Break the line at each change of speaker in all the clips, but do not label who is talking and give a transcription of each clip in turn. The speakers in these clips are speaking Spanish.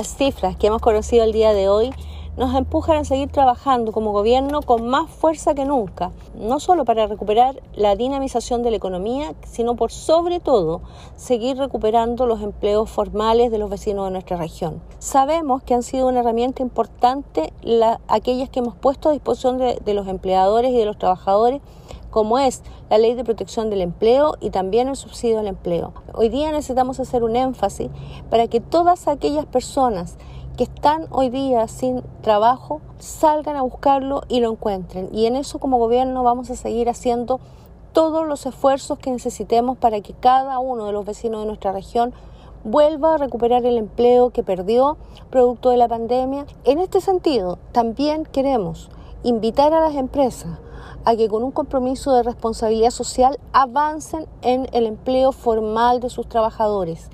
Las cifras que hemos conocido el día de hoy nos empujan a seguir trabajando como gobierno con más fuerza que nunca, no solo para recuperar la dinamización de la economía, sino por sobre todo seguir recuperando los empleos formales de los vecinos de nuestra región. Sabemos que han sido una herramienta importante aquellas que hemos puesto a disposición de los empleadores y de los trabajadores como es la ley de protección del empleo y también el subsidio al empleo. Hoy día necesitamos hacer un énfasis para que todas aquellas personas que están hoy día sin trabajo salgan a buscarlo y lo encuentren. Y en eso como gobierno vamos a seguir haciendo todos los esfuerzos que necesitemos para que cada uno de los vecinos de nuestra región vuelva a recuperar el empleo que perdió producto de la pandemia. En este sentido, también queremos invitar a las empresas a que con un compromiso de responsabilidad social avancen en el empleo formal de sus trabajadores.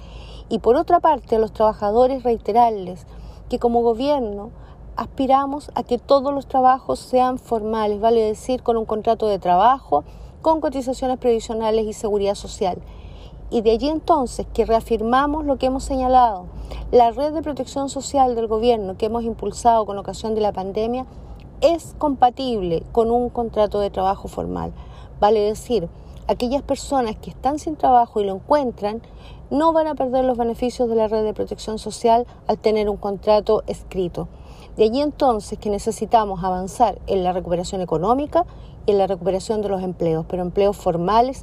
Y por otra parte, a los trabajadores reiterarles que como gobierno aspiramos a que todos los trabajos sean formales, vale decir, con un contrato de trabajo, con cotizaciones previsionales y seguridad social. Y de allí entonces que reafirmamos lo que hemos señalado. La red de protección social del gobierno que hemos impulsado con ocasión de la pandemia es compatible con un contrato de trabajo formal. Vale decir, aquellas personas que están sin trabajo y lo encuentran no van a perder los beneficios de la red de protección social al tener un contrato escrito. De allí entonces que necesitamos avanzar en la recuperación económica y en la recuperación de los empleos, pero empleos formales